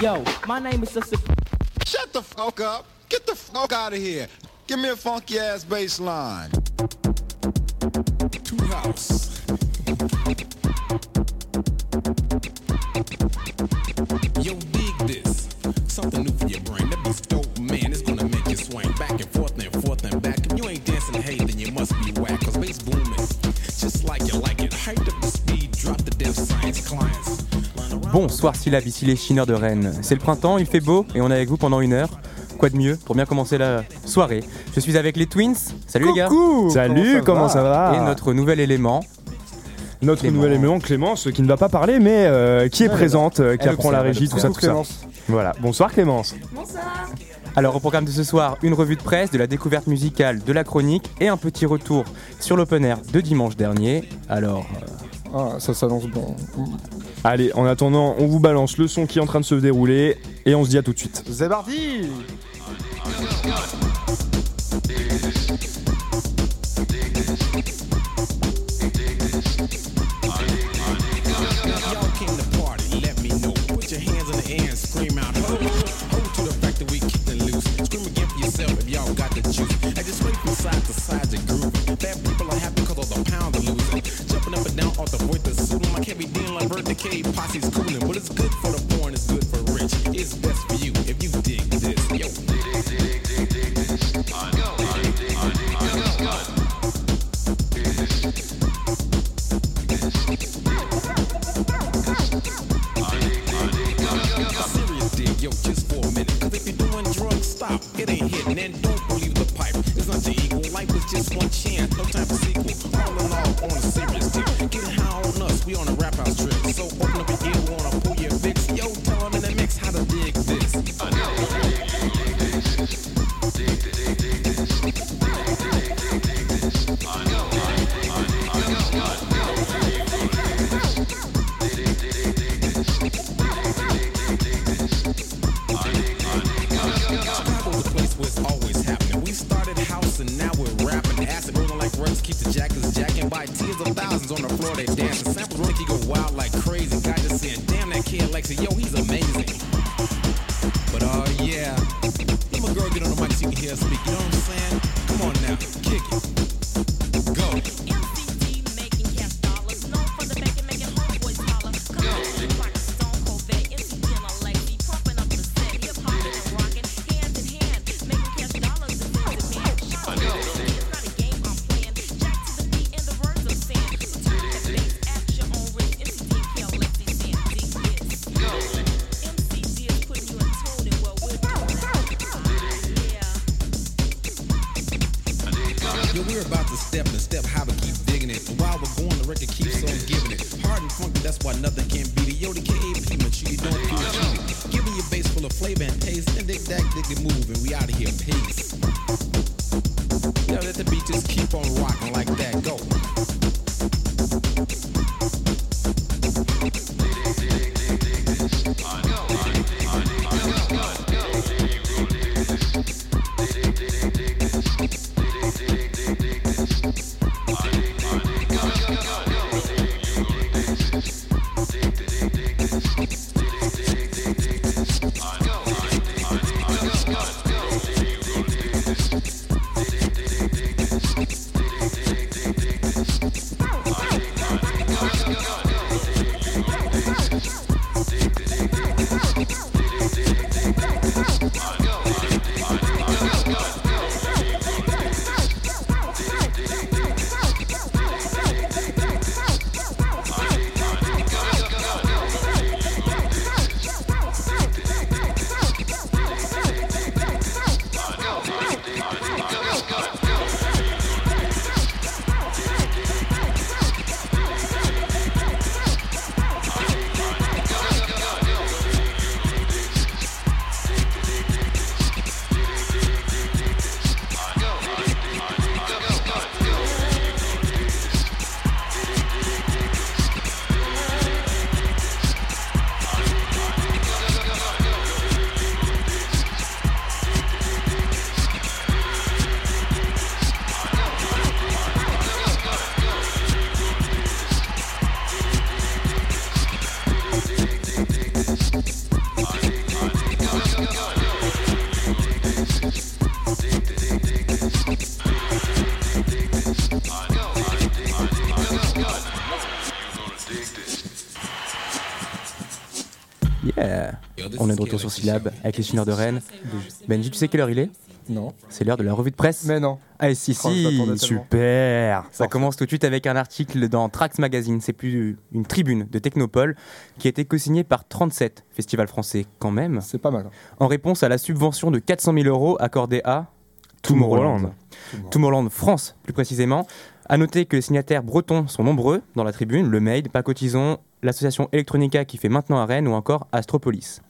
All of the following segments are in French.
Yo, my name is Sister. Shut the fuck up. Get the fuck out of here. Give me a funky ass bass line. Two house. Yo, dig this. Something new for your brain. That beat's dope, man. It's gonna make you swing back and forth and forth and back. If you ain't dancing, hey, then you must be whack. Cause bass booming. Just like you like it. Hyped up the Bonsoir Syllab, ici les chineurs de Rennes. C'est le printemps, il fait beau et on est avec vous pendant une heure. Quoi de mieux pour bien commencer la soirée? Je suis avec les Twins. Salut les gars. Salut, comment ça va, Et notre nouvel élément. Notre nouvel élément, Clémence, qui ne va pas parler, mais euh, qui est présente, euh, qui Elle apprend la observe, régie, elle tout ça, observe. tout ça. Voilà. Bonsoir Clémence. Alors au programme de ce soir, une revue de presse, de la découverte musicale, de la chronique et un petit retour sur l'open air de dimanche dernier. Alors, euh, Ah, ça s'annonce bon. Allez, en attendant, on vous balance le son qui est en train de se dérouler et on se dit à tout de suite. C'est parti Y'all came to party, let me know. Put your hands in the air and scream out, ho, ho, ho to the fact that we keep it loose. Scream again for yourself if y'all got the juice. And just wait from side to side And down off the suit like heavy dealing like Bird Decay, posse's cooling. But it's good for the and it's good for rich. It's best yo, just for a minute. Cause if you're doing drugs, stop. It ain't hitting. And don't believe the pipe. It's not your equal. Life is just one chance. No time for sequel. All in all, on a serious tip. Getting high on us, we on a rap house trip. So open up your ear, on the floor, they dance. dancing. Samples make you go wild like crazy. this. Yeah On est de retour sur Syllab avec les chineurs de Rennes. Benji, tu sais quelle heure il est? Non. C'est l'heure de la revue de presse. Mais non. Ah, si, Oh, si. Super Ça commence tout de suite avec un article dans Trax Magazine. C'est plus une tribune de Technopole qui a été co-signée par 37 festivals français, quand même, C'est pas mal. hein. en réponse à la subvention de 400 000 euros accordée à Tomorrowland. Tomorrowland. Tomorrowland France, plus précisément. À noter que les signataires bretons sont nombreux dans la tribune le MAID, Pacotison, l'association Electronica qui fait maintenant à Rennes ou encore Astropolis.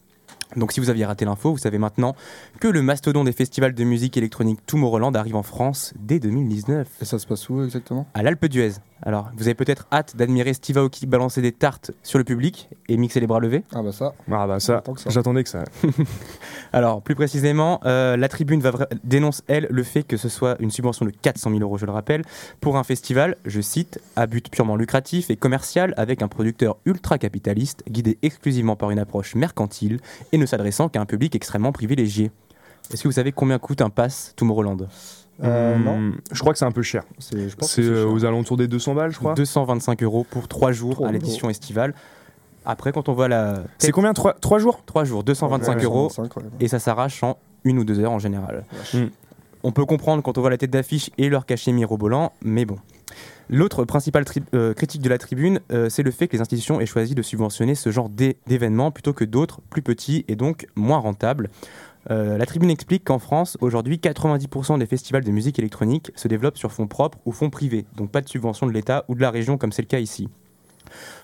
Donc si vous aviez raté l'info, vous savez maintenant que le mastodon des festivals de musique électronique Tomorrowland arrive en France dès 2019 Et ça se passe où exactement? À l'Alpe d'Huez. Alors, vous avez peut-être hâte d'admirer Steve Aoki balancer des tartes sur le public et mixer les bras levés? Ah bah ça. Ah bah ça, J'attends que ça. j'attendais que ça. Alors, plus précisément, euh, la tribune va dénonce, elle, le fait que ce soit une subvention de 400 000 euros, je le rappelle, pour un festival, je cite, à but purement lucratif et commercial, avec un producteur ultra-capitaliste, guidé exclusivement par une approche mercantile et ne s'adressant qu'à un public extrêmement privilégié. Est-ce que vous savez combien coûte un pass Tomorrowland? Euh, Hum, non. Je crois que c'est un peu cher. C'est, je pense C'est que c'est euh, cher. aux alentours des 200 balles, je crois. 225 euros pour 3 jours Trop à l'édition estivale. Après, quand on voit la... C'est combien 3, jours? 3 jours, 225 Ouais, euros, 125, ouais. et ça s'arrache en une ou deux heures en général. Mm. On peut comprendre quand on voit la tête d'affiche et leur cachet mirobolant, mais bon. L'autre principale euh, critique de la tribune, euh, c'est le fait que les institutions aient choisi de subventionner ce genre d'é- d'événements plutôt que d'autres plus petits et donc moins rentables. Euh, la tribune explique qu'en France, aujourd'hui, 90% des festivals de musique électronique se développent sur fonds propres ou fonds privés, donc pas de subvention de l'État ou de la région comme c'est le cas ici.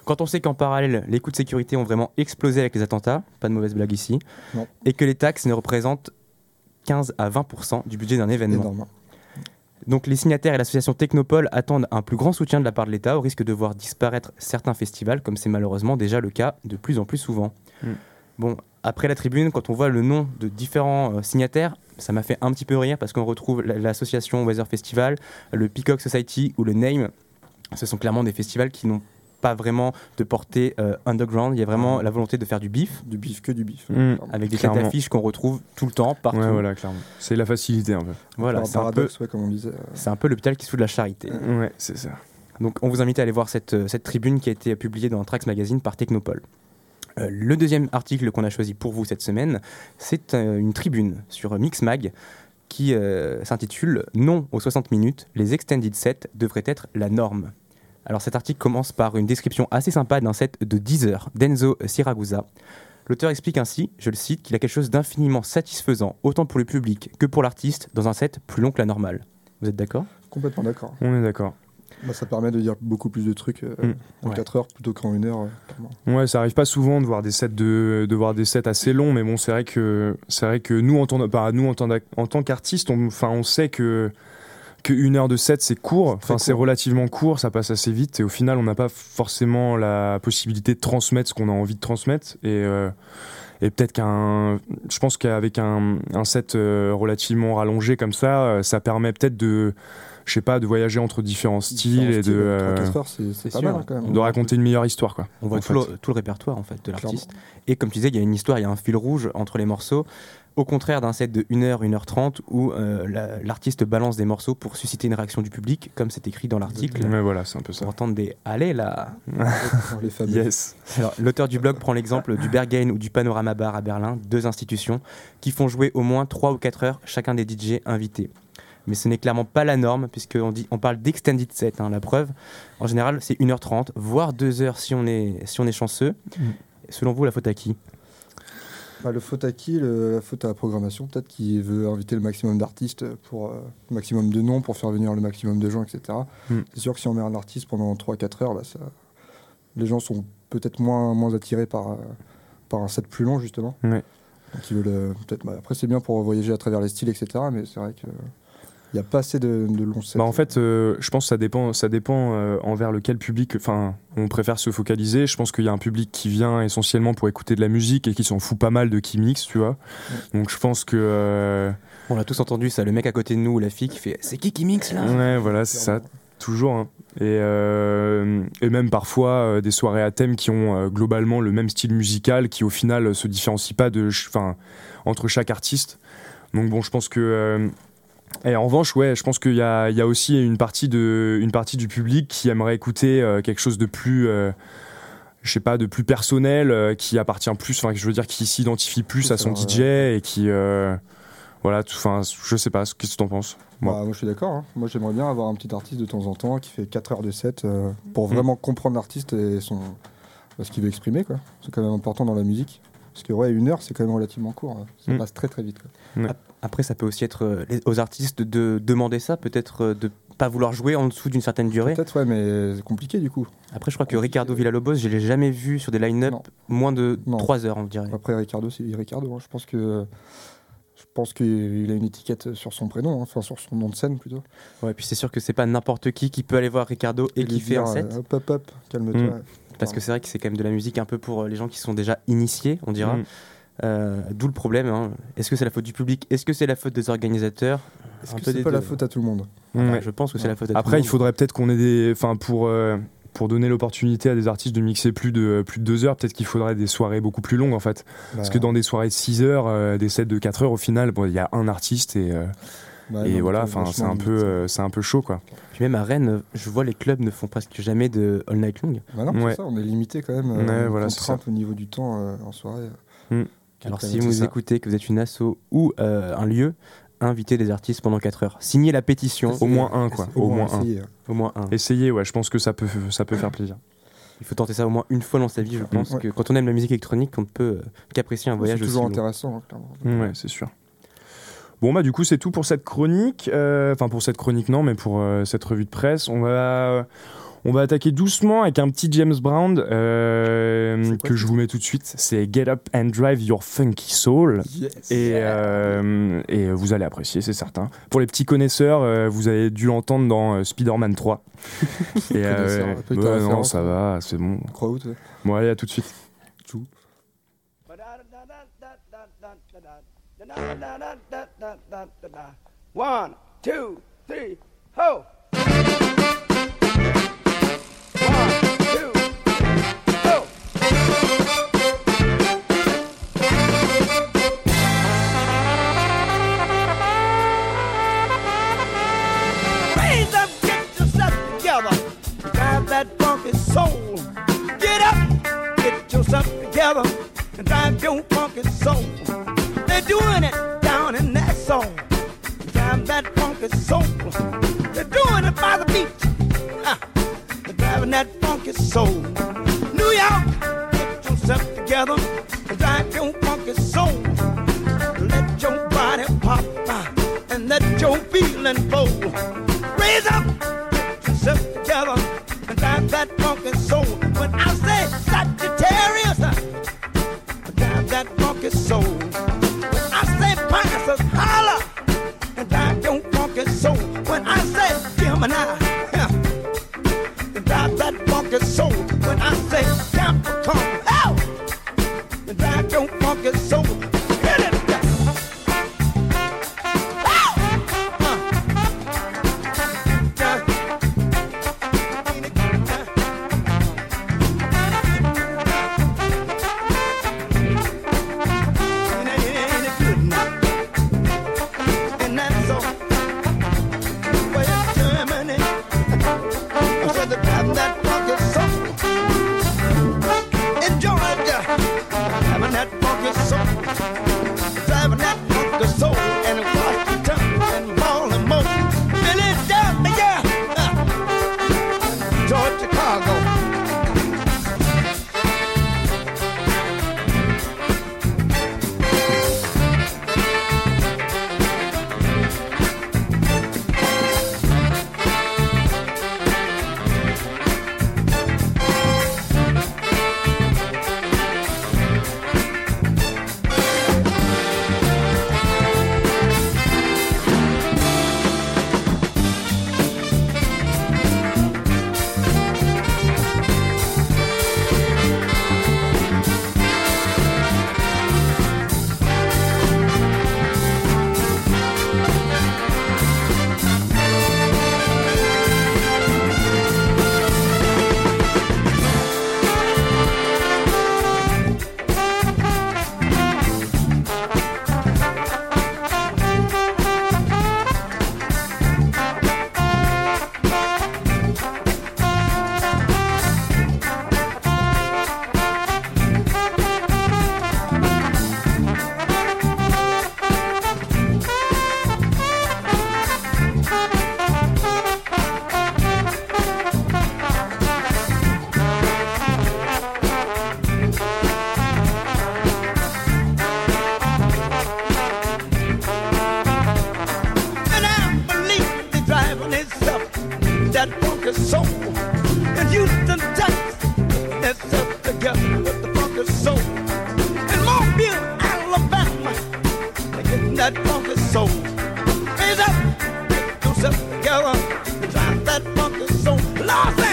Quand on sait qu'en parallèle, les coûts de sécurité ont vraiment explosé avec les attentats, pas de mauvaise blague ici, Non. et que les taxes ne représentent 15 à 20% du budget d'un événement. Énorme. Donc les signataires et l'association Technopole attendent un plus grand soutien de la part de l'État au risque de voir disparaître certains festivals, comme c'est malheureusement déjà le cas de plus en plus souvent. Mm. Bon, après la tribune, quand on voit le nom de différents euh, signataires, ça m'a fait un petit peu rire parce qu'on retrouve la- l'association Weather Festival, le Peacock Society ou le Name. Ce sont clairement des festivals qui n'ont pas vraiment de portée euh, underground. Il y a vraiment la volonté de faire du bif Du bif, que du bif. Mm. avec des têtes d'affiches qu'on retrouve tout le temps, partout. Ouais, voilà, clairement. C'est la facilité un peu. Voilà, Par c'est un, peu, paradoxe, ouais, comme on disait. euh, c'est un peu l'hôpital qui se fout de la charité. Ouais, c'est ça. Donc on vous invite à aller voir cette, euh, cette tribune qui a été publiée dans Trax Magazine par Technopole. Euh, le deuxième article qu'on a choisi pour vous cette semaine, c'est euh, une tribune sur Mixmag qui euh, s'intitule Non aux 60 minutes, les extended sets devraient être la norme. Alors cet article commence par une description assez sympa d'un set de 10 heures d'Enzo Siragusa. L'auteur explique ainsi, je le cite, qu'il a quelque chose d'infiniment satisfaisant, autant pour le public que pour l'artiste, dans un set plus long que la normale. Vous êtes d'accord? Complètement d'accord. On est d'accord. Bah, ça permet de dire beaucoup plus de trucs euh, Mm. en Ouais. 4 heures plutôt qu'en 1 heure. euh. Ouais, ça arrive pas souvent de voir des sets de, de voir des sets assez longs, mais bon, c'est vrai que c'est vrai que nous en tant bah, nous en tant, d'ac- en tant qu'artistes, on sait que que une heure de set c'est court, enfin c'est relativement court, ça passe assez vite et au final on n'a pas forcément la possibilité de transmettre ce qu'on a envie de transmettre et euh, et peut-être qu'un, je pense qu'avec un, un set euh, relativement rallongé comme ça, euh, ça permet peut-être de, je sais pas, de voyager entre différents styles Différents et de, styles, euh, 3-4 heures, c'est, pas sûr. mal quand même. de raconter une meilleure histoire quoi. On voit tout le, fait. tout le répertoire en fait de l'artiste. Et comme tu disais, il y a une histoire, il y a un fil rouge entre les morceaux. Au contraire d'un set de 1h, 1h30 où euh, la- l'artiste balance des morceaux pour susciter une réaction du public, comme c'est écrit dans l'article. Mais voilà, c'est un peu ça. Pour entendre des allez là. Yes. Alors, L'auteur du blog prend l'exemple du Berghain ou du Panorama Bar à Berlin, deux institutions qui font jouer au moins 3 ou 4 heures chacun des DJ invités. Mais ce n'est clairement pas la norme, puisqu'on dit, on parle d'extended set. hein, la preuve, en général, c'est 1h30, voire 2 heures si on est, si on est chanceux. Selon vous, la faute à qui? Bah, le faute à qui? Le, La faute à la programmation, peut-être qui veut inviter le maximum d'artistes pour euh, le maximum de noms pour faire venir le maximum de gens, etc. Mm. C'est sûr que si on met un artiste pendant 3-4 heures, bah, ça, les gens sont peut-être moins, moins attirés par, euh, par un set plus long, justement. Donc ils veulent euh, peut-être. bah, après, c'est bien pour voyager à travers les styles, etc. Mais c'est vrai que. Il n'y a pas assez de, de longs sets. Bah en fait, euh, je pense que ça dépend, ça dépend euh, envers lequel public. Enfin, on préfère se focaliser. Je pense qu'il y a un public qui vient essentiellement pour écouter de la musique et qui s'en fout pas mal de qui mixe, tu vois. Donc je pense que euh, On l'a tous entendu ça, le mec à côté de nous ou la fille qui fait C'est qui qui mixe là? Ouais, voilà, c'est ça, toujours. hein. Et, euh, et même parfois euh, des soirées à thème qui ont euh, globalement le même style musical, qui au final se différencient pas de, enfin, entre chaque artiste. Donc bon, je pense que euh, et en revanche, ouais, je pense qu'il y a, il y a aussi une partie, de, une partie du public qui aimerait écouter euh, quelque chose de plus, euh, je sais pas, de plus personnel, euh, qui appartient plus, enfin, je veux dire, qui s'identifie plus à son DJ et qui, voilà, enfin, je sais pas, qu'est-ce que t'en penses Moi? Bah, moi je suis d'accord. hein. Moi j'aimerais bien avoir un petit artiste de temps en temps qui fait 4 heures de set euh, Mm. pour vraiment comprendre l'artiste et son ce qu'il veut exprimer. quoi. C'est quand même important dans la musique. Parce que ouais, une heure c'est quand même relativement court. hein. Ça Mm. passe très très vite. quoi. Après, ça peut aussi être euh, les- aux artistes de demander ça, peut-être euh, de pas vouloir jouer en dessous d'une certaine durée. Peut-être ouais, mais c'est compliqué du coup. Après, je crois que Ricardo Villalobos, je l'ai jamais vu sur des line-up Non. moins de Non. 3 heures, on dirait. Après Ricardo, c'est Ricardo. hein. Je pense que je pense qu'il a une étiquette sur son prénom, hein. enfin sur son nom de scène plutôt. Ouais, puis c'est sûr que c'est pas n'importe qui qui peut aller voir Ricardo et lui qui fait un dire, set. euh, hop hop hop, calme-toi. Mm. Parce que c'est vrai que c'est quand même de la musique un peu pour euh, les gens qui sont déjà initiés, on dira. Mm. Euh, D'où le problème. hein. Est-ce que c'est la faute du public? Est-ce que c'est la faute des organisateurs? Est-ce que c'est pas la faute à tout le monde? Ouais. Ah, Je pense que c'est la faute à tout Après, le il faudrait peut-être qu'on ait des. Enfin, pour, euh, pour donner l'opportunité à des artistes de mixer plus de, plus de deux heures, peut-être qu'il faudrait des soirées beaucoup plus longues en fait. Parce Bah, que dans des soirées de 6 heures, euh, des sets de 4 heures, au final, bon, il y a un artiste et, et voilà, enfin, c'est un, peu, limite. euh, c'est un peu chaud quoi. Puis même à Rennes, je vois les clubs ne font presque jamais de all night long. Bah non, Ouais. c'est ça, on est limité quand même. Ouais, euh, voilà, c'est contrainte au niveau du temps euh, en soirée. Alors Quand si vous c'est ça. écoutez, que vous êtes une asso ou euh, un lieu, invitez des artistes pendant 4 heures. Signez la pétition, Au moins un quoi, au moins un. au moins un. Essayez, ouais, je pense que ça peut, ça peut faire plaisir. Il faut tenter ça au moins une fois dans sa vie, je pense Ouais. que quand on aime la musique électronique, on ne peut qu'apprécier un C'est voyage aussi toujours intéressant, hein, clairement. Ouais, c'est sûr. Bon, bah, du coup, c'est tout pour cette chronique. Euh, Enfin, pour cette chronique, non, mais pour euh, cette revue de presse. On va, on va attaquer doucement avec un petit James Brown euh, que je vous mets tout de suite. C'est Get Up and Drive Your Funky Soul. Et, euh, et vous allez apprécier, c'est certain. Pour les petits connaisseurs, euh, vous avez dû l'entendre dans Spider-Man 3. et ouais, non, ça va, c'est bon. Crowd. Bon, allez, à tout de suite. One, two, three, ho! One, two, ho! Raise up, get yourself together. Drive that funky soul. Get up, get yourself together. And drive your funky soul. They're doing it down in that soul. Drive that funky soul. They're doing it by the beach. They're driving that funky soul. New York, get yourself together. Drive your funky soul. Let your body pop uh, and let your feeling flow. Raise up, get yourself together and drive that funky soul. When I Gemini, the soul. In Mobile, Alabama, they get that funky soul. Raise up, get yourself together, drive that funky soul. Lost.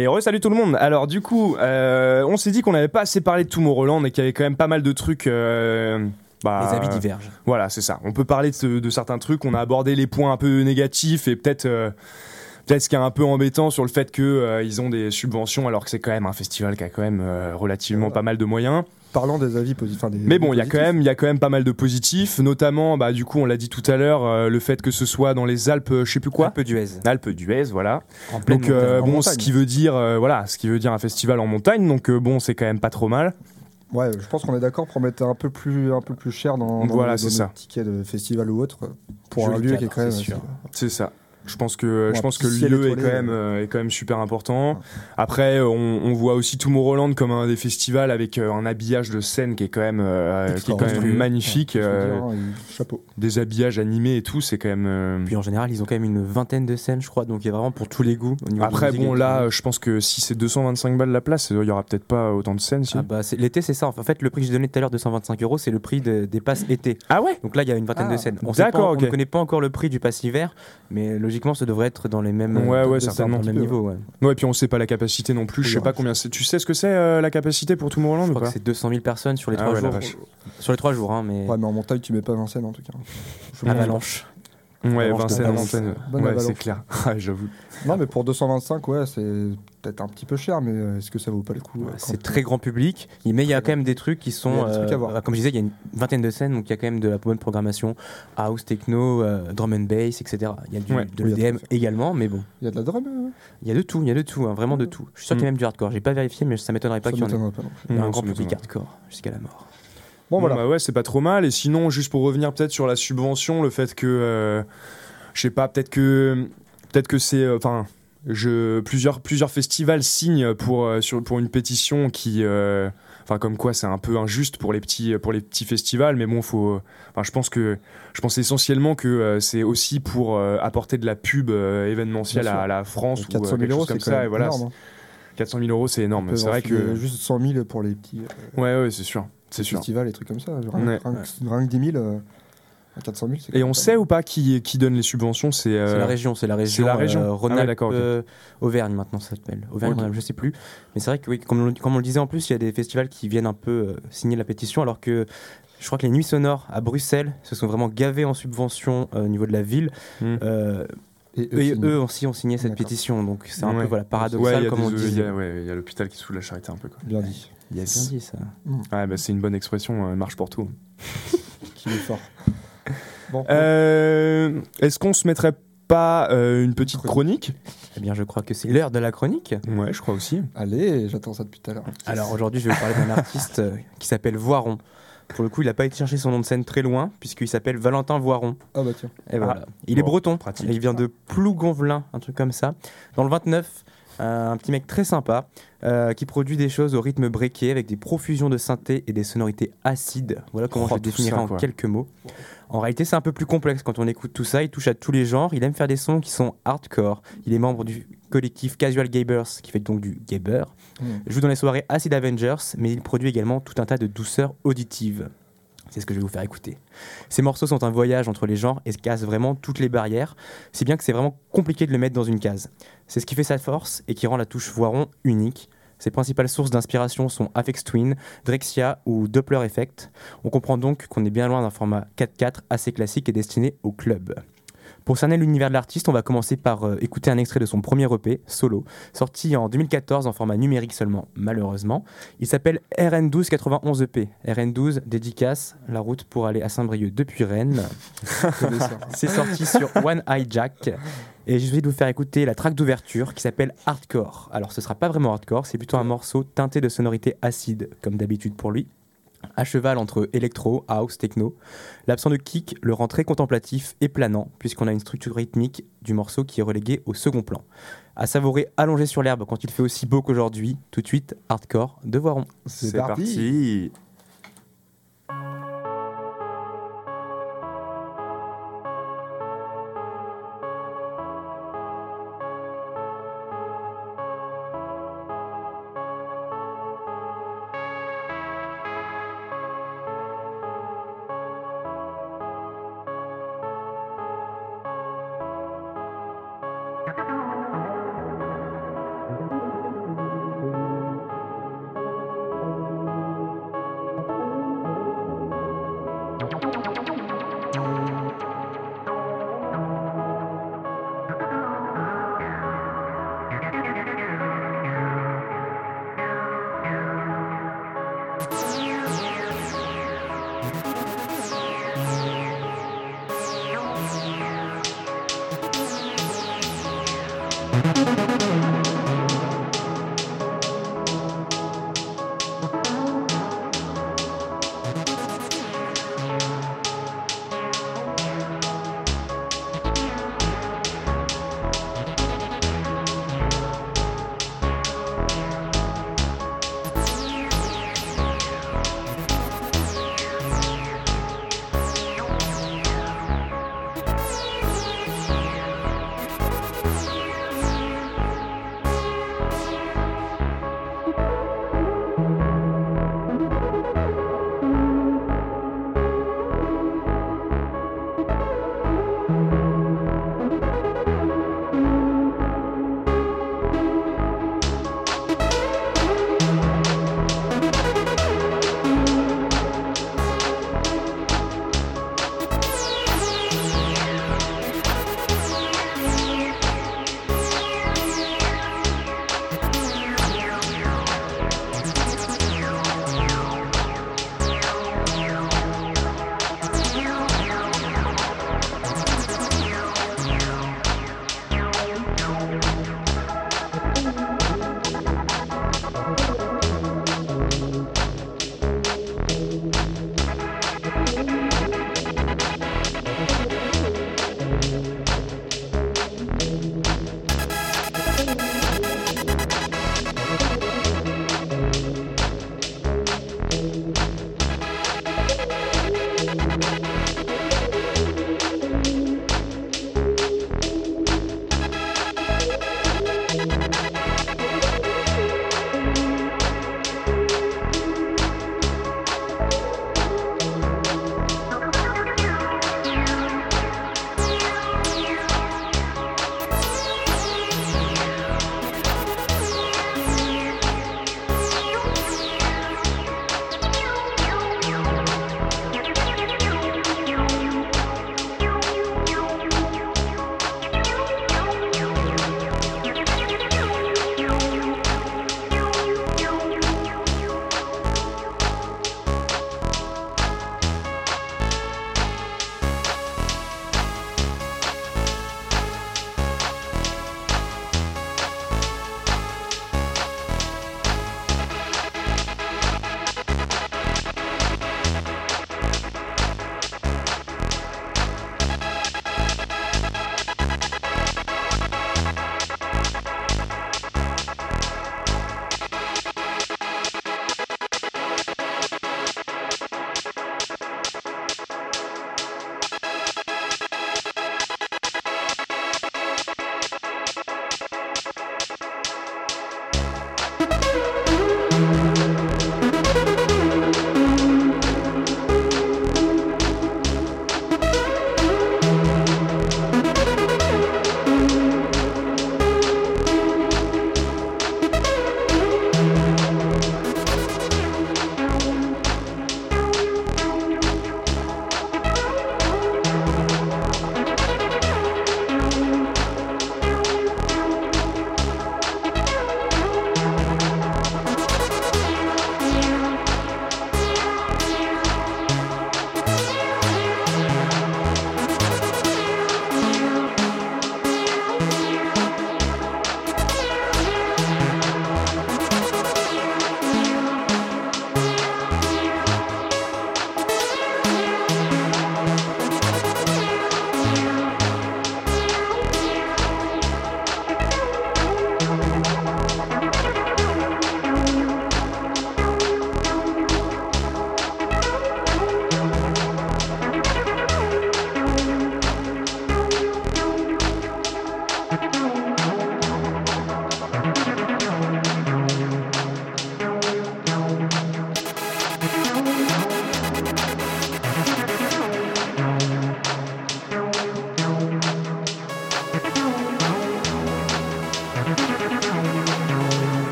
Et re salut tout le monde. Alors du coup, euh, on s'est dit qu'on n'avait pas assez parlé de Tomorrowland et qu'il y avait quand même pas mal de trucs. euh, bah, Les avis divergent. Voilà, c'est ça. On peut parler de, de certains trucs. On a abordé les points un peu négatifs et peut-être euh, peut-être ce qui est un peu embêtant sur le fait que euh, ils ont des subventions alors que c'est quand même un festival qui a quand même relativement pas mal de moyens. Parlant des avis positifs. enfin, des Mais bon, il y a quand même, il y a quand même pas mal de positifs, notamment, bah du coup, on l'a dit tout à l'heure, euh, le fait que ce soit dans les Alpes, euh, je sais plus quoi. Un peu d'Huez. Alpes d'Huez, voilà. En Donc euh, en bon, ce qui veut dire, euh, voilà, ce qui veut dire un festival en montagne. Donc euh, bon, c'est quand même pas trop mal. Ouais, je pense qu'on est d'accord pour mettre un peu plus, un peu plus cher dans, dans Voilà, dans tickets de festival ou autre pour Joli un lieu qui est quand même. C'est ça. Je pense que Bon, je pense que le lieu est quand même euh, est quand même super important. Après, on, on voit aussi Tomorrowland comme un des festivals avec euh, un habillage de scène qui est quand même euh, qui est quand même magnifique, Ouais, euh, hein, Chapeau. des habillages animés et tout, c'est quand même. euh, Puis en général, ils ont quand même une vingtaine de scènes, je crois, donc il y a vraiment pour tous les goûts. au niveau de Après, bon, là, je pense que si c'est 225 balles la place, il y aura peut-être pas autant de scènes. Si. Ah bah, l'été, c'est ça. En fait, le prix que j'ai donné tout à l'heure, 225 euros, c'est le prix de- des passes été. Ah ouais? Donc là, il y a une vingtaine Ah, de scènes. On, ne connaît pas encore le prix du pass hiver, mais logiquement, ça devrait être dans les mêmes. Ouais, ouais, certainement. Dans le même niveau, ouais. Ouais, et puis on sait pas la capacité non plus. Je sais ouais. pas combien c'est. Tu sais ce que c'est euh, la capacité pour Tomorrowland Je ou crois que c'est 200 000 personnes sur les Ah trois ouais, jours. Sur les trois jours, hein, mais. Ouais, mais en montagne, tu mets pas Vincennes en tout cas. Avalanche. Ouais, Vincennes en montagne. Ouais, c'est clair. Ah, J'avoue. Non, mais pour 225, ouais, c'est peut-être un petit peu cher, mais euh, est-ce que ça vaut pas le coup euh, C'est très grand public, mais il y a quand même des trucs qui sont. Il y a des trucs à voir. euh, comme je disais, il y a une vingtaine de scènes, donc il y a quand même de la bonne programmation. House, techno, euh, drum and bass, etc. Il y a du, Ouais. de l'EDM également, mais bon, Il y a de la drum euh, il y a de tout, il y a de tout, hein, vraiment de tout. Je suis sûr qu'il y a même du hardcore. J'ai pas vérifié, mais ça m'étonnerait pas qu'il y en ait. a un grand public hardcore jusqu'à la mort. Bon, Bon, voilà. bah ouais, c'est pas trop mal. Et sinon, juste pour revenir peut-être sur la subvention, le fait que, euh, je sais pas, peut-être que, peut-être que c'est, euh, enfin, je plusieurs plusieurs festivals signent pour euh, sur pour une pétition qui, euh, enfin, comme quoi c'est un peu injuste pour les petits pour les petits festivals. Mais bon, faut, enfin, je pense que, je pense essentiellement que euh, c'est aussi pour euh, apporter de la pub événementielle à, la France ou euh, 400 quelque 000 euros, comme ça. Et voilà, énorme. hein. 400 000 euros, c'est énorme. C'est vrai que, Juste 100 000 pour les petits ouais, ouais, c'est sûr, c'est sûr. festivals et trucs comme ça. Rien, Ouais. rien que- rien que 10 000. Euh, À 400 000, c'est Et on sait ou pas qui, qui donne les subventions C'est euh, la région, c'est la région. la région. euh, Ah ouais, ok. euh, Auvergne maintenant ça s'appelle. Auvergne, Ok. Rhône-Alpes, je sais plus. Mais c'est vrai que oui, comme on, comme on le disait en plus, il y a des festivals qui viennent un peu euh, signer la pétition, alors que je crois que les Nuits Sonores à Bruxelles se sont vraiment gavés en subventions euh, au niveau de la ville. Hmm. Euh, Et eux, aussi ont signé cette pétition, donc c'est un Ouais. peu voilà, Ouais, paradoxal a comme on dit. il y a- ouais, il y a l'hôpital qui sous la charité un peu. Quoi. Bien dit. Il y a bien dit ça. Ouais, bah, c'est une bonne expression, euh, marche pour tout. Qui est fort. Bon, Euh, Est-ce qu'on se mettrait pas euh, une petite chronique Eh bien, je crois que c'est l'heure de la chronique. Ouais, je crois aussi. allez, j'attends ça depuis tout à l'heure. Alors aujourd'hui, je vais vous parler d'un artiste euh, qui s'appelle Voiron. Pour le coup, il n'a pas été chercher son nom de scène très loin, puisqu'il s'appelle Valentin Voiron. Ah bah tiens. Et voilà. Il est breton. pratique. Et il vient de Plougonvelin, un truc comme ça. Dans le 29, euh, un petit mec très sympa euh, qui produit des choses au rythme breaké avec des profusions de synthé et des sonorités acides. Voilà comment Oh, je le tout définirais ça, en quelques mots. En réalité, c'est un peu plus complexe quand on écoute tout ça. Il touche à tous les genres. Il aime faire des sons qui sont hardcore. Il est membre du collectif Casual Gabers, qui fait donc du gabber. Mm. Il joue dans les soirées Acid Avengers, mais il produit également tout un tas de douceurs auditives. C'est ce que je vais vous faire écouter. Ces morceaux sont un voyage entre les genres et cassent vraiment toutes les barrières, si bien que c'est vraiment compliqué de le mettre dans une case. C'est ce qui fait sa force et qui rend la touche Voiron unique. Ses principales sources d'inspiration sont Afex Twin, Drexia ou Doppler Effect. On comprend donc qu'on est bien loin d'un format 4-4 assez classique et destiné au club. Pour cerner l'univers de l'artiste, on va commencer par euh, écouter un extrait de son premier EP, Solo, sorti en 2014 en format numérique seulement, malheureusement. Il s'appelle RN1291 EP. RN12, dédicace, la route pour aller à Saint-Brieuc depuis Rennes. C'est sorti sur One Eye Jack. Et je vais vous faire écouter la track d'ouverture qui s'appelle Hardcore. Alors ce sera pas vraiment hardcore, c'est plutôt un morceau teinté de sonorités acides, comme d'habitude pour lui. À cheval entre électro, house, techno. L'absence de kick le rend très contemplatif et planant, puisqu'on a une structure rythmique du morceau qui est reléguée au second plan. À savourer allongé sur l'herbe quand il fait aussi beau qu'aujourd'hui, tout de suite, hardcore de Voiron. C'est parti.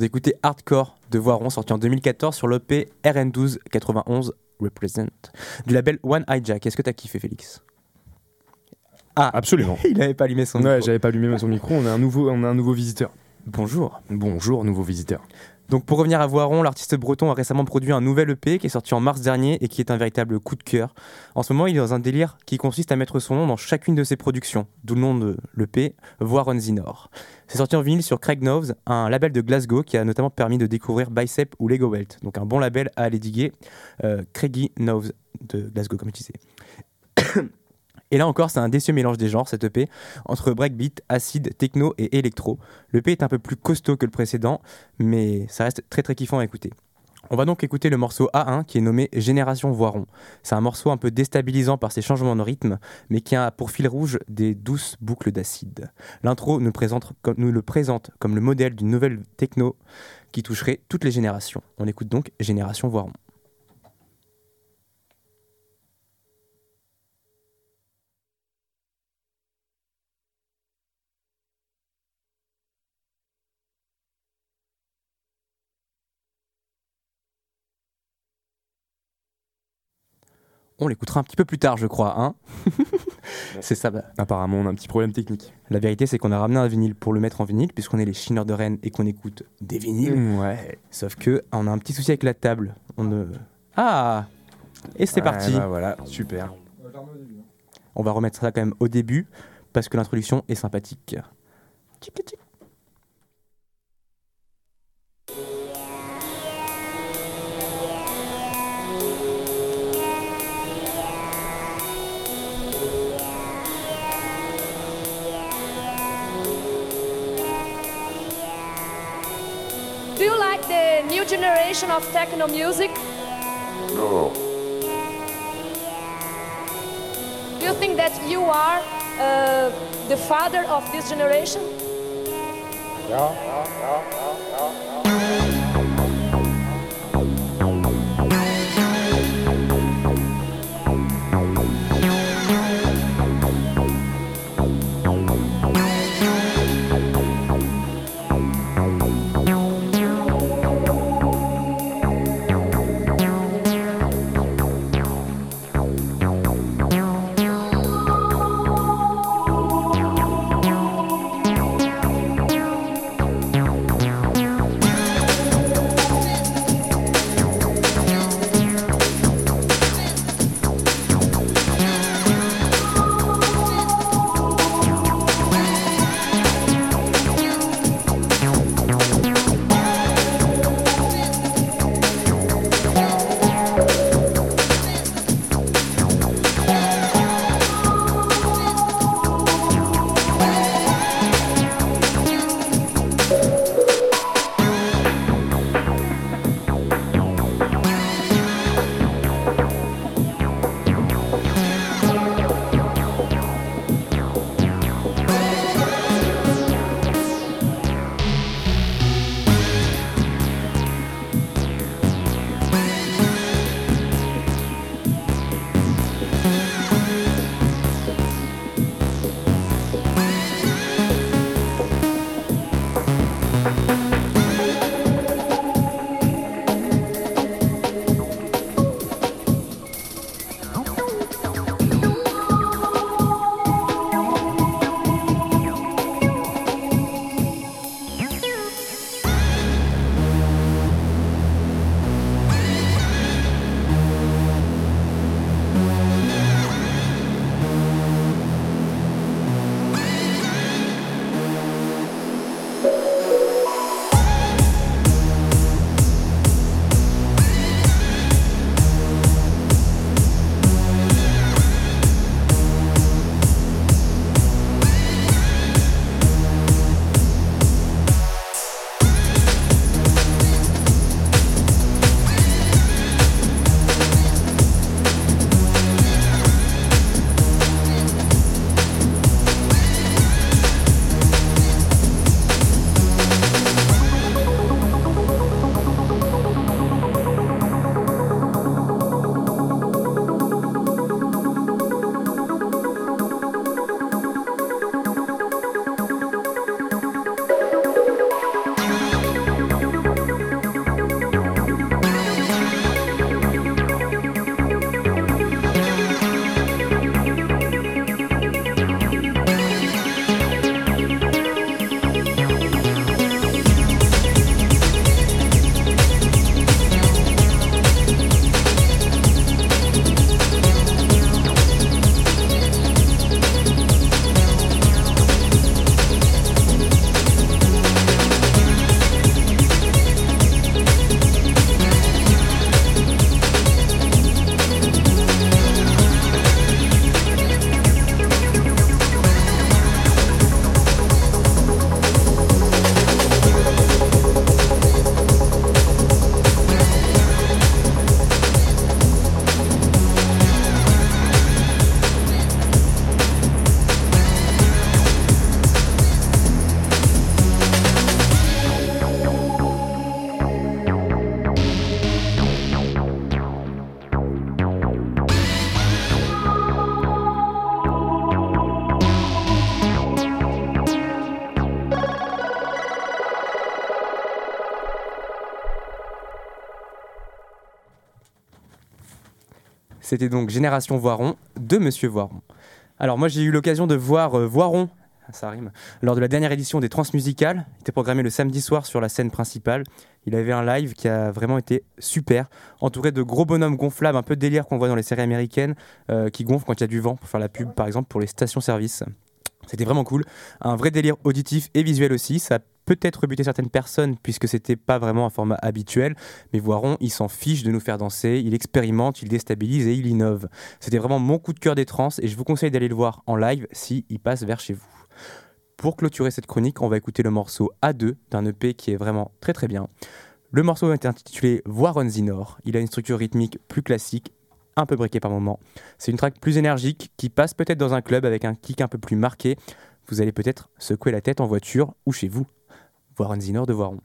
Donc d'écouter Hardcore de Voiron, sorti en 2014 sur l'EP RN1291 Represent du label One Hijack. Est-ce que t'as kiffé, Félix? Ah, Absolument. il n'avait pas allumé son Ouais, micro. j'avais pas allumé son micro. On a un nouveau, on a un nouveau visiteur. Bonjour. Bonjour, nouveau visiteur. Donc pour revenir à Voiron, l'artiste breton a récemment produit un nouvel EP qui est sorti en mars dernier et qui est un véritable coup de cœur. En ce moment, il est dans un délire qui consiste à mettre son nom dans chacune de ses productions, d'où le nom de l'EP, Voiron Zinor. C'est sorti en vinyle sur Craig Knows, un label de Glasgow qui a notamment permis de découvrir Bicep ou Lego Welt, donc un bon label à aller diguer, euh, Craigie Knows de Glasgow comme je disais. Et là encore, c'est un décieux mélange des genres, cette EP, entre breakbeat, acide, techno et électro. L'EP est un peu plus costaud que le précédent, mais ça reste très très kiffant à écouter. On va donc écouter le morceau A1 qui est nommé Génération Voiron. C'est un morceau un peu déstabilisant par ses changements de rythme, mais qui a pour fil rouge des douces boucles d'acide. L'intro nous, le présente comme le modèle d'une nouvelle techno qui toucherait toutes les générations. On écoute donc Génération Voiron. On l'écoutera un petit peu plus tard, je crois. Hein c'est ça. bah. Apparemment, on a un petit problème technique. La vérité, c'est qu'on a ramené un vinyle pour le mettre en vinyle, puisqu'on est les chineurs de Rennes et qu'on écoute des vinyles. Ouais. Sauf que on a un petit souci avec la table. On ne... Ah Et c'est parti. bah voilà, super. On va remettre ça quand même au début, parce que l'introduction est sympathique. Tchic, tchic. Do you like the new generation of techno music? No. Do you think that you are uh, the father of this generation? C'était donc Génération Voiron de Monsieur Voiron. Alors moi j'ai eu l'occasion de voir euh, Voiron, ça rime, lors de la dernière édition des Transmusicales. Il était programmé le samedi soir sur la scène principale. Il avait un live qui a vraiment été super, entouré de gros bonhommes gonflables, un peu délire qu'on voit dans les séries américaines, euh, qui gonflent quand il y a du vent pour faire la pub par exemple pour les stations-service. C'était vraiment cool. Un vrai délire auditif et visuel aussi. Ça a peut-être rebuté certaines personnes puisque c'était pas vraiment un format habituel. Mais Voiron, il s'en fiche de nous faire danser. Il expérimente, il déstabilise et il innove. C'était vraiment mon coup de cœur des trans et je vous conseille d'aller le voir en live si il passe vers chez vous. Pour clôturer cette chronique, on va écouter le morceau A2 d'un EP qui est vraiment très très bien. Le morceau est intitulé Voir on the Nord. Il a une structure rythmique plus classique, un peu briquée par moment. C'est une track plus énergique qui passe peut-être dans un club avec un kick un peu plus marqué. Vous allez peut-être secouer la tête en voiture ou chez vous. Voir Nord de Voiron.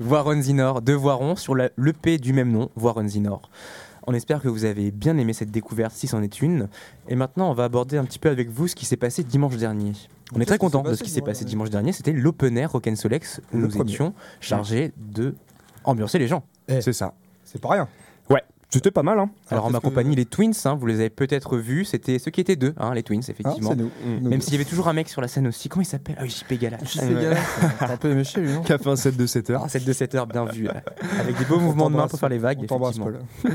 On the Nord de Voiron sur l'EP du même nom, the Nord. On espère que vous avez bien aimé cette découverte, si c'en est une. Et maintenant, on va aborder un petit peu avec vous ce qui s'est passé dimanche dernier. On est très content de ce passé qui s'est passé dimanche dernier. C'était l'open air Rock and Solex où nous étions chargés de ambiancer les gens. C'est ça. C'est pas rien. C'était pas mal, hein. Alors, en ma que- compagnie, les Twins, hein, vous les avez peut-être vus. C'était ceux qui étaient deux, hein, les Twins, Hein, effectivement. nous. Même s'il y avait toujours un mec sur la scène aussi. Comment il s'appelle? Ah oui, JP Gala. Je fais gaffe, T'as un peu aimé chez lui, Qui a fait un set de 7 heures. Ah, 7 de 7 heures, bien vu. Avec des beaux mouvements de main pour faire les vagues. On effectivement.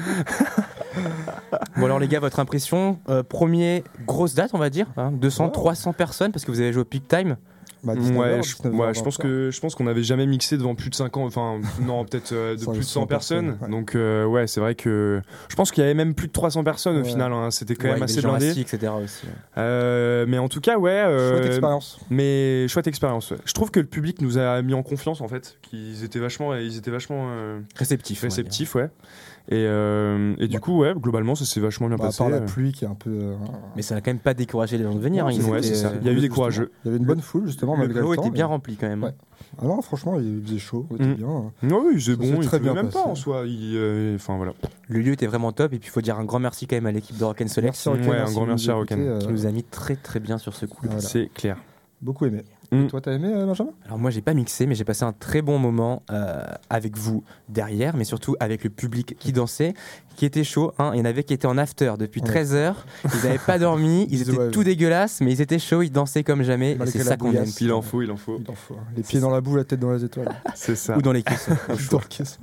Bon alors les gars, votre impression euh, Premier grosse date, on va dire, hein, 200, Ouais. 300 personnes parce que vous avez joué au peak time. Bah, 19 Ouais, je, 19 ouais, je pense 20 que je pense qu'on n'avait jamais mixé devant plus de 5 ans, enfin non peut-être euh, de plus de 100 100 personnes. personnes, ouais. Donc euh, ouais, c'est vrai que je pense qu'il y avait même plus de 300 personnes au final. hein. C'était quand Ouais, même assez blindé. assis, etc. aussi. Euh, mais en tout cas, ouais. euh, Chouette expérience. mais chouette expérience. ouais. Je trouve que le public nous a mis en confiance en fait. Qu'ils étaient vachement, ils étaient vachement euh, Réceptif. on va dire. réceptifs, ouais. Et, euh, et du Ouais. coup, ouais, globalement, ça s'est vachement bien Bah, à passé. part la pluie qui est un peu. euh, Mais ça n'a quand même pas découragé les gens de venir. Non, hein, ouais, étaient, c'est ça. Il y a eu des courageux. Il y avait une bonne foule, justement. Le malgré bureau le temps. était bien mais- rempli quand même. Ouais. Ah non, franchement, il faisait chaud, on était Mm. bien. Non, oui, c'est bon, il très bien même pas en soi. il, euh, Enfin voilà. Le lieu était vraiment top et puis il faut dire un grand merci quand même à l'équipe de Rock'n Select Merci Rocken, Ouais, un grand merci à écoutez, qui nous a mis très très bien sur ce coup. Voilà. C'est clair. Beaucoup aimé. Mm. Et toi, t'as aimé, euh, Benjamin? Alors moi j'ai pas mixé mais j'ai passé un très bon moment euh, avec vous derrière mais surtout avec le public qui dansait qui était chaud hein. il y en avait qui étaient en after depuis Ouais. 13 heures ils n'avaient pas dormi ils étaient Ouais, tout ouais. dégueulasses mais ils étaient chauds ils dansaient comme jamais c'est ça qu'on aime. Il en faut, il en faut. Il en faut. hein. Les pieds dans la boue, la tête dans les étoiles. C'est ça. ou dans les caissons Dans le caisson.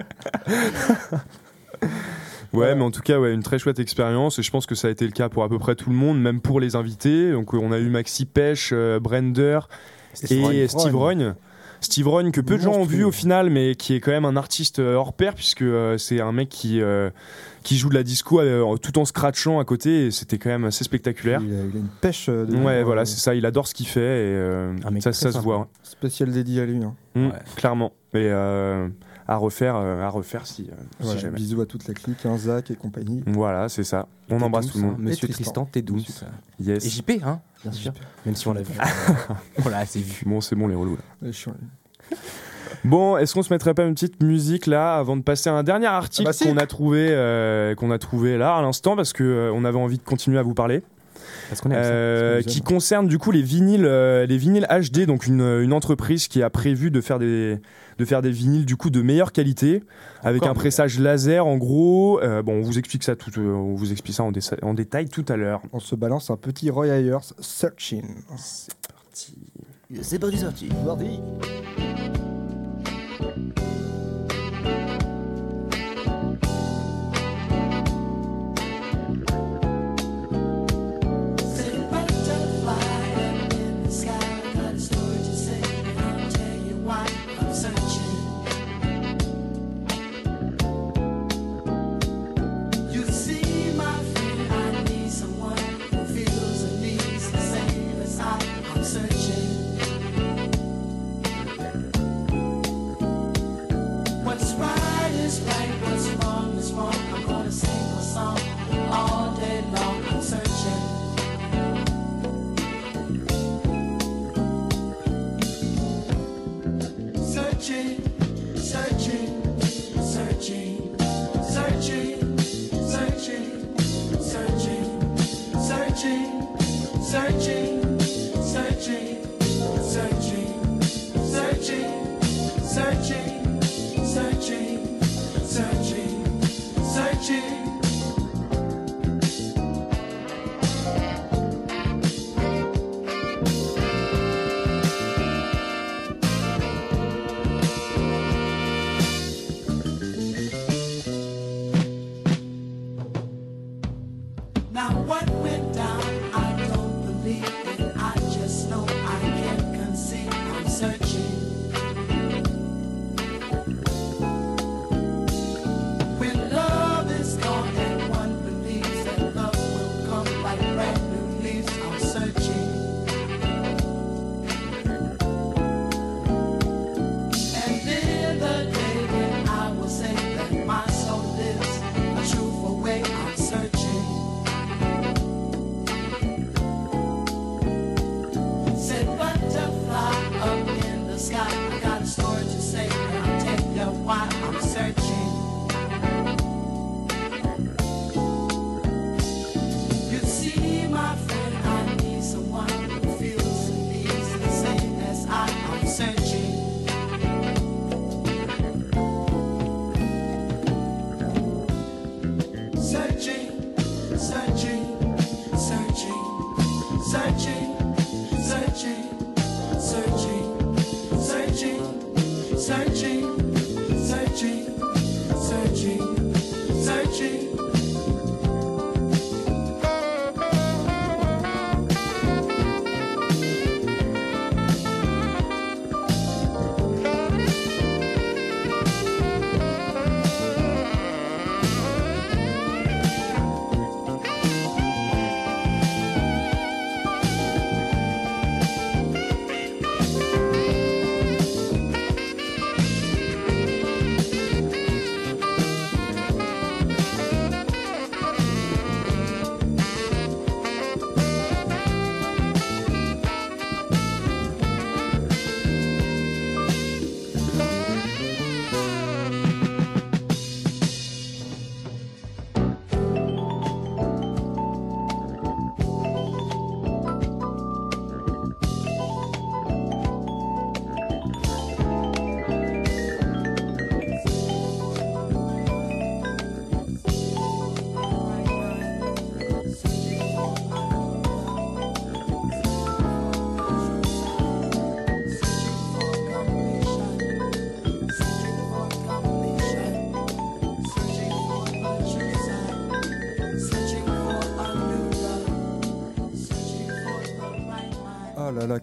Ouais, mais en tout cas, ouais, une très chouette expérience. Et je pense que ça a été le cas pour à peu près tout le monde, même pour les invités. Donc, on a eu Maxi Pêche, euh, Brender et Steve Rogne. Steve Rogne, que peu de gens ont vu au final, mais qui est quand même un artiste euh, hors pair, puisque euh, c'est un mec qui, euh, qui joue de la disco euh, tout en scratchant à côté. Et c'était quand même assez spectaculaire. Il a, il a une pêche. de Ouais, euh, voilà, c'est ça. Il adore ce qu'il fait. Et euh, ça, ça se voit. Spécial dédié à lui. hein. Mm, Ouais. Clairement. Et euh, à refaire, euh, à refaire si, euh, si jamais. Bisous à toute la clique, hein, Zach et compagnie. Voilà, c'est ça. On embrasse tout le monde. Monsieur Et Tristan. T'es douce et Yes. JP hein bien sûr même si on l'a vu on l'a assez vu Bon, c'est bon, les relous. là. Bon, est-ce qu'on se mettrait pas une petite musique là avant de passer à un dernier article Ah bah qu'on a trouvé euh, qu'on a trouvé là à l'instant parce que euh, on avait envie de continuer à vous parler euh, qui concerne du coup les vinyles euh, les vinyles HD donc une, une entreprise qui a prévu de faire des de faire des vinyles du coup de meilleure qualité avec Encore un pressage laser en gros Euh, bon on vous explique ça tout euh, on vous explique ça en, détail tout à l'heure On se balance un petit Roy Ayers Searching. c'est parti C'est du sorti. Mardi.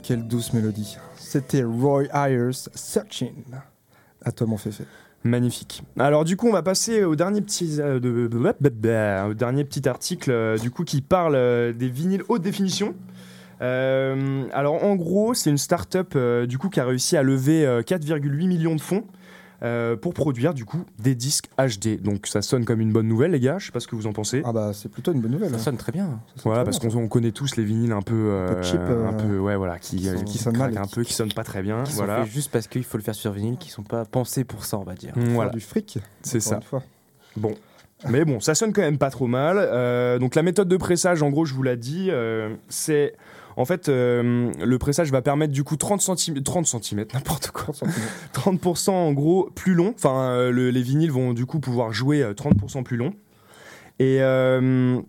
Quelle douce mélodie. C'était Roy Ayers, Searching. À toi, mon féfé. Magnifique. Alors du coup, on va passer au dernier petit, euh, au dernier petit article euh, du coup qui parle euh, des vinyles haute définition. Alors en gros, c'est une start-up du qui a réussi à lever euh, 4,8 millions de fonds euh, pour produire du coup des disques HD. Donc ça sonne comme une bonne nouvelle, les gars. Je sais pas ce que vous en pensez. Ah bah, c'est plutôt une bonne nouvelle. Ça hein. sonne très bien. Ça Voilà, très parce qu'on on connaît tous les vinyles un peu, euh, peu cheap, euh, un peu, ouais, voilà, qui, qui euh, sont- qui qui sonnent mal un qui- peu, qui sonnent pas très bien. Qui sont Voilà, faits juste parce qu'il faut le faire sur vinyle, qui sont pas pensés pour ça, on va dire. Mm, Faire voilà, du fric. c'est ça. une fois. Bon. Mais bon, ça sonne quand même pas trop mal. Euh, donc la méthode de pressage, en gros, je vous l'ai dit, euh, c'est... En fait, euh, le pressage va permettre du coup 30 cm, 30 cm, n'importe quoi. 30 centimètres. 30% en gros plus long. Enfin, euh, le- les vinyles vont du coup pouvoir jouer euh, 30% plus long. Et, euh,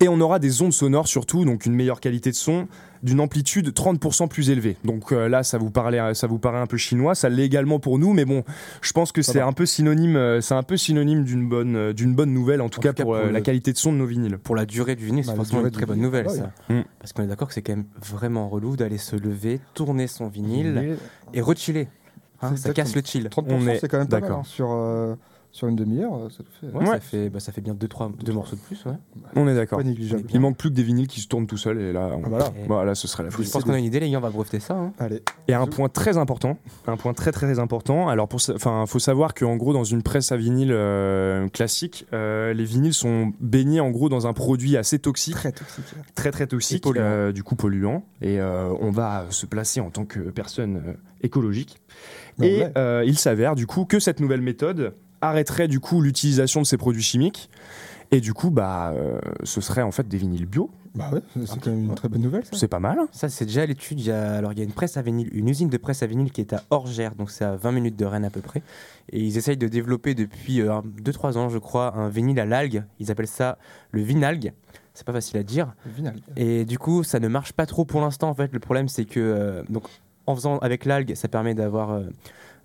et on aura des ondes sonores surtout, donc une meilleure qualité de son, d'une amplitude 30% plus élevée. Donc euh, là, ça vous, parlait, ça vous paraît un peu chinois, ça l'est également pour nous, mais bon, je pense que Ça c'est un peu synonyme, euh, c'est un peu synonyme d'une bonne, euh, d'une bonne nouvelle, en tout En cas tout cas, pour, pour euh, la qualité de son de nos vinyles. Pour la durée du vinyle, c'est Bah, forcément une très bonne nouvelle, ouais. ça. Mm. Parce qu'on est d'accord que c'est quand même vraiment relou d'aller se lever, tourner son vinyle et rechiller. Hein, ça casse le chill. 30%, On est c'est quand même pas mal. d'accord. hein. Sur, euh, sur une demi-heure, ça le fait. Ouais, Ouais. Ça, fait, bah, ça fait bien 2 deux, trois, deux morceaux de plus. Ouais. On est d'accord. Pas négligeable. Il manque plus que des vinyles qui se tournent tout seuls, et là, on- Ah, voilà. Et- voilà, ce serait la folie. Je pense qu'on a une idée, les gars, on va breveter ça. hein. Allez. Et un point très important, un point très très important. Alors pour, sa- enfin, faut savoir qu'en gros dans une presse à vinyle euh, classique, euh, les vinyles sont baignés en gros dans un produit assez toxique, Très toxique. très très toxique, Et polluant. euh, du coup polluant. Et euh, on va se placer en tant que personne euh, écologique. Mais Et ouais. euh, il s'avère du coup que cette nouvelle méthode arrêterait du coup l'utilisation de ces produits chimiques. Et du coup, bah, euh, ce serait en fait des vinyles bio. Bah ouais, c'est quand même une très bonne nouvelle. C'est pas mal. Ça, c'est déjà à l'étude. Il y a, alors, il y a une presse à vinyle, une usine de presse à vinyle qui est à Orgère, donc c'est à 20 minutes de Rennes à peu près. Et ils essayent de développer depuis 2-3 ans, je crois, un vinyle à l'algue. Ils appellent ça le vinalgue. C'est pas facile à dire. Le vinyle. Et du coup, ça ne marche pas trop pour l'instant. En fait, le problème, c'est que euh, donc, en faisant avec l'algue, ça permet d'avoir euh,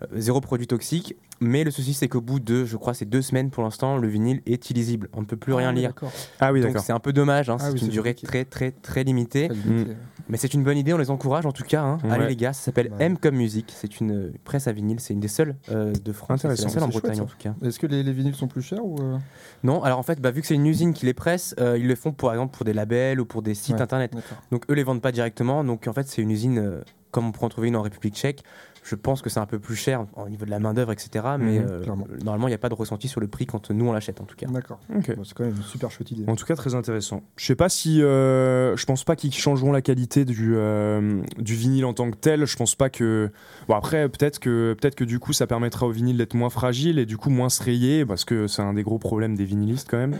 euh, zéro produit toxique. Mais le souci, c'est qu'au bout de, je crois, c'est deux semaines pour l'instant, le vinyle est illisible. On ne peut plus rien Ah, lire. d'accord. Ah oui, d'accord. c'est un peu dommage. hein. Ah c'est oui, une durée compliqué. très très très limitée. Très limité. Mais c'est une bonne idée, on les encourage en tout cas. hein. Ouais. Allez les gars, ça s'appelle Ouais. M comme musique. C'est une euh, presse à vinyle, c'est une des seules euh, de France. C'est la Intéressant. seule en chouette, Bretagne ça. en tout cas. Est-ce que les, les vinyles sont plus chers ou euh, Non, alors en fait, bah, vu que c'est une usine qui les presse, euh, ils le font par exemple pour des labels ou pour des sites Ouais. internet. D'accord. Donc eux les vendent pas directement. Donc en fait, c'est une usine euh, comme on pourrait en trouver une en République tchèque. Je pense que c'est un peu plus cher au niveau de la main-d'œuvre, etc. Mais Mhm, euh, clairement. normalement, il n'y a pas de ressenti sur le prix quand nous on l'achète en tout cas. D'accord. Bon, c'est quand même une super chouette idée. En tout cas, très intéressant. Je sais pas si. euh, je pense pas qu'ils changeront la qualité du, euh, du vinyle en tant que tel. Je pense pas que. Bon, après, peut-être que, peut que du coup, ça permettra au vinyle d'être moins fragile et du coup moins se rayer, parce que c'est un des gros problèmes des vinylistes quand même.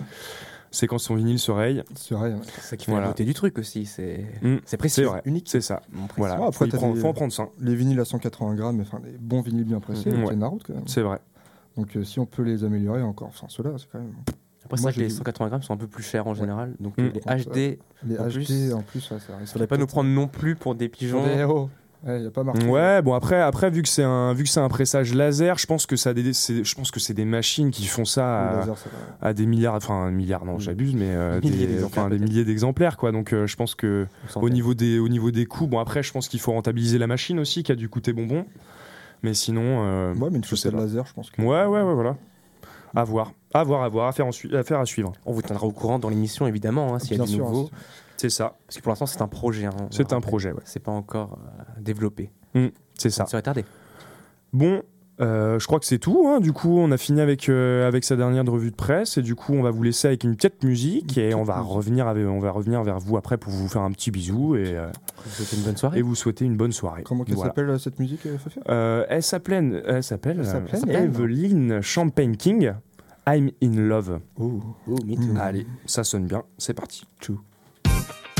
C'est quand son vinyle se raye. C'est vrai. hein. C'est ça qui fait Voilà. la beauté du truc aussi. C'est Mm, c'est précis. C'est vrai. Unique. C'est ça. Voilà. Ouais, après, des- faut en prendre soin. Les vinyles à 180 grammes, enfin des bons vinyles bien pressés, ils ouais. route quand même. C'est vrai. Donc euh, si on peut les améliorer encore, enfin ceux-là, c'est quand même. Après, c'est vrai que les vu. 180 grammes sont un peu plus chers en général. Donc Mm. les HD, Les En HD plus, en plus, ouais, ça il risque faudrait pas nous prendre non plus pour des pigeons. Pour des héros. Ouais, y a pas marqué. Ouais, bon après, après vu que c'est un, vu que c'est un pressage laser, je pense que ça, des- je pense que c'est des machines qui font ça à, laser, ça va. à des milliards, enfin un milliard, non, j'abuse, mais euh, des, enfin, milliers d'exemplaires, quoi. Donc euh, je pense que au niveau des, au niveau des coûts, bon après, je pense qu'il faut rentabiliser la machine aussi, qui a dû coûter bonbon. Mais sinon, euh, Ouais, mais une sais de laser, je pense que. Ouais, ouais, ouais, voilà. À voir, à voir, à voir, à faire, en à, faire à suivre. On vous tiendra au courant dans l'émission évidemment hein, s'il y a du sûr, nouveau. hein, C'est ça, Parce que pour l'instant c'est un projet. hein, c'est un projet, ouais. C'est pas encore euh, développé. C'est ça. Ça serait tardé. Bon, euh, je crois que c'est tout. hein. Du coup, on a fini avec, euh, avec sa dernière revue de presse. Et du coup, on va vous laisser avec une petite musique. Et on va, revenir avec- on va revenir vers vous après pour vous faire un petit bisou et, euh, vous souhaite une bonne soirée. et vous souhaiter une bonne soirée. Comment qu'elle Voilà. s'appelle cette musique, Fafia Euh, elle s'appelle, elle s'appelle, Elle Evelyn Champagne King. I'm in love. Oh. Oh, me too. Allez, ça sonne bien. C'est parti. Tchou.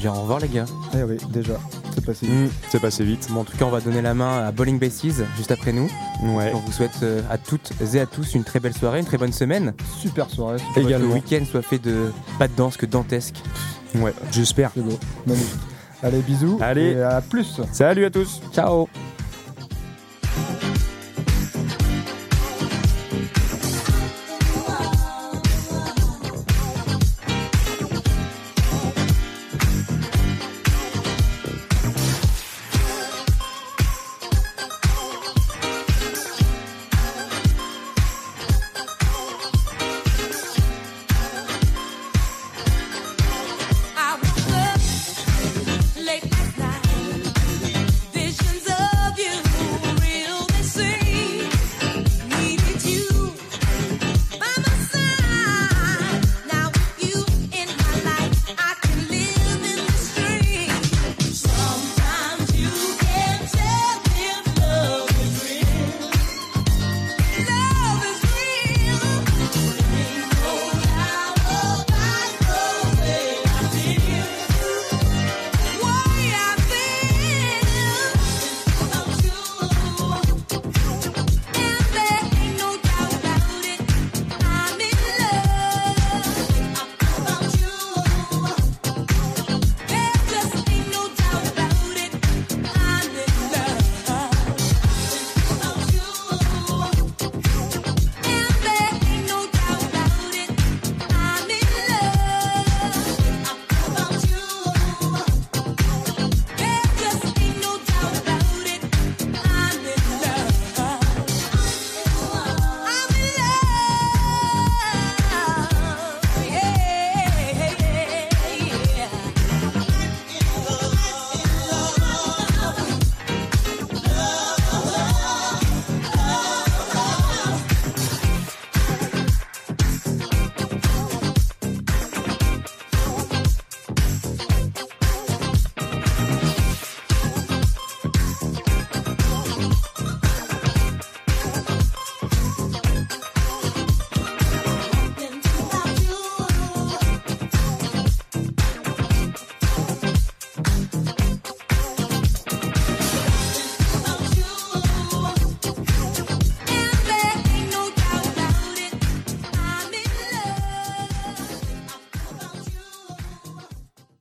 dire au revoir, les gars. Eh oui, déjà, c'est passé. Mm, c'est passé vite. Bon, en tout cas, on va donner la main à Bowling Bases juste après nous. Ouais. On vous souhaite euh, à toutes et à tous une très belle soirée, une très bonne semaine. Super soirée. super Que le week-end soit fait de pas de danse que dantesque. Ouais, j'espère. C'est beau. Magnifique. Allez, bisous. Allez. Et à plus. Salut à tous. Ciao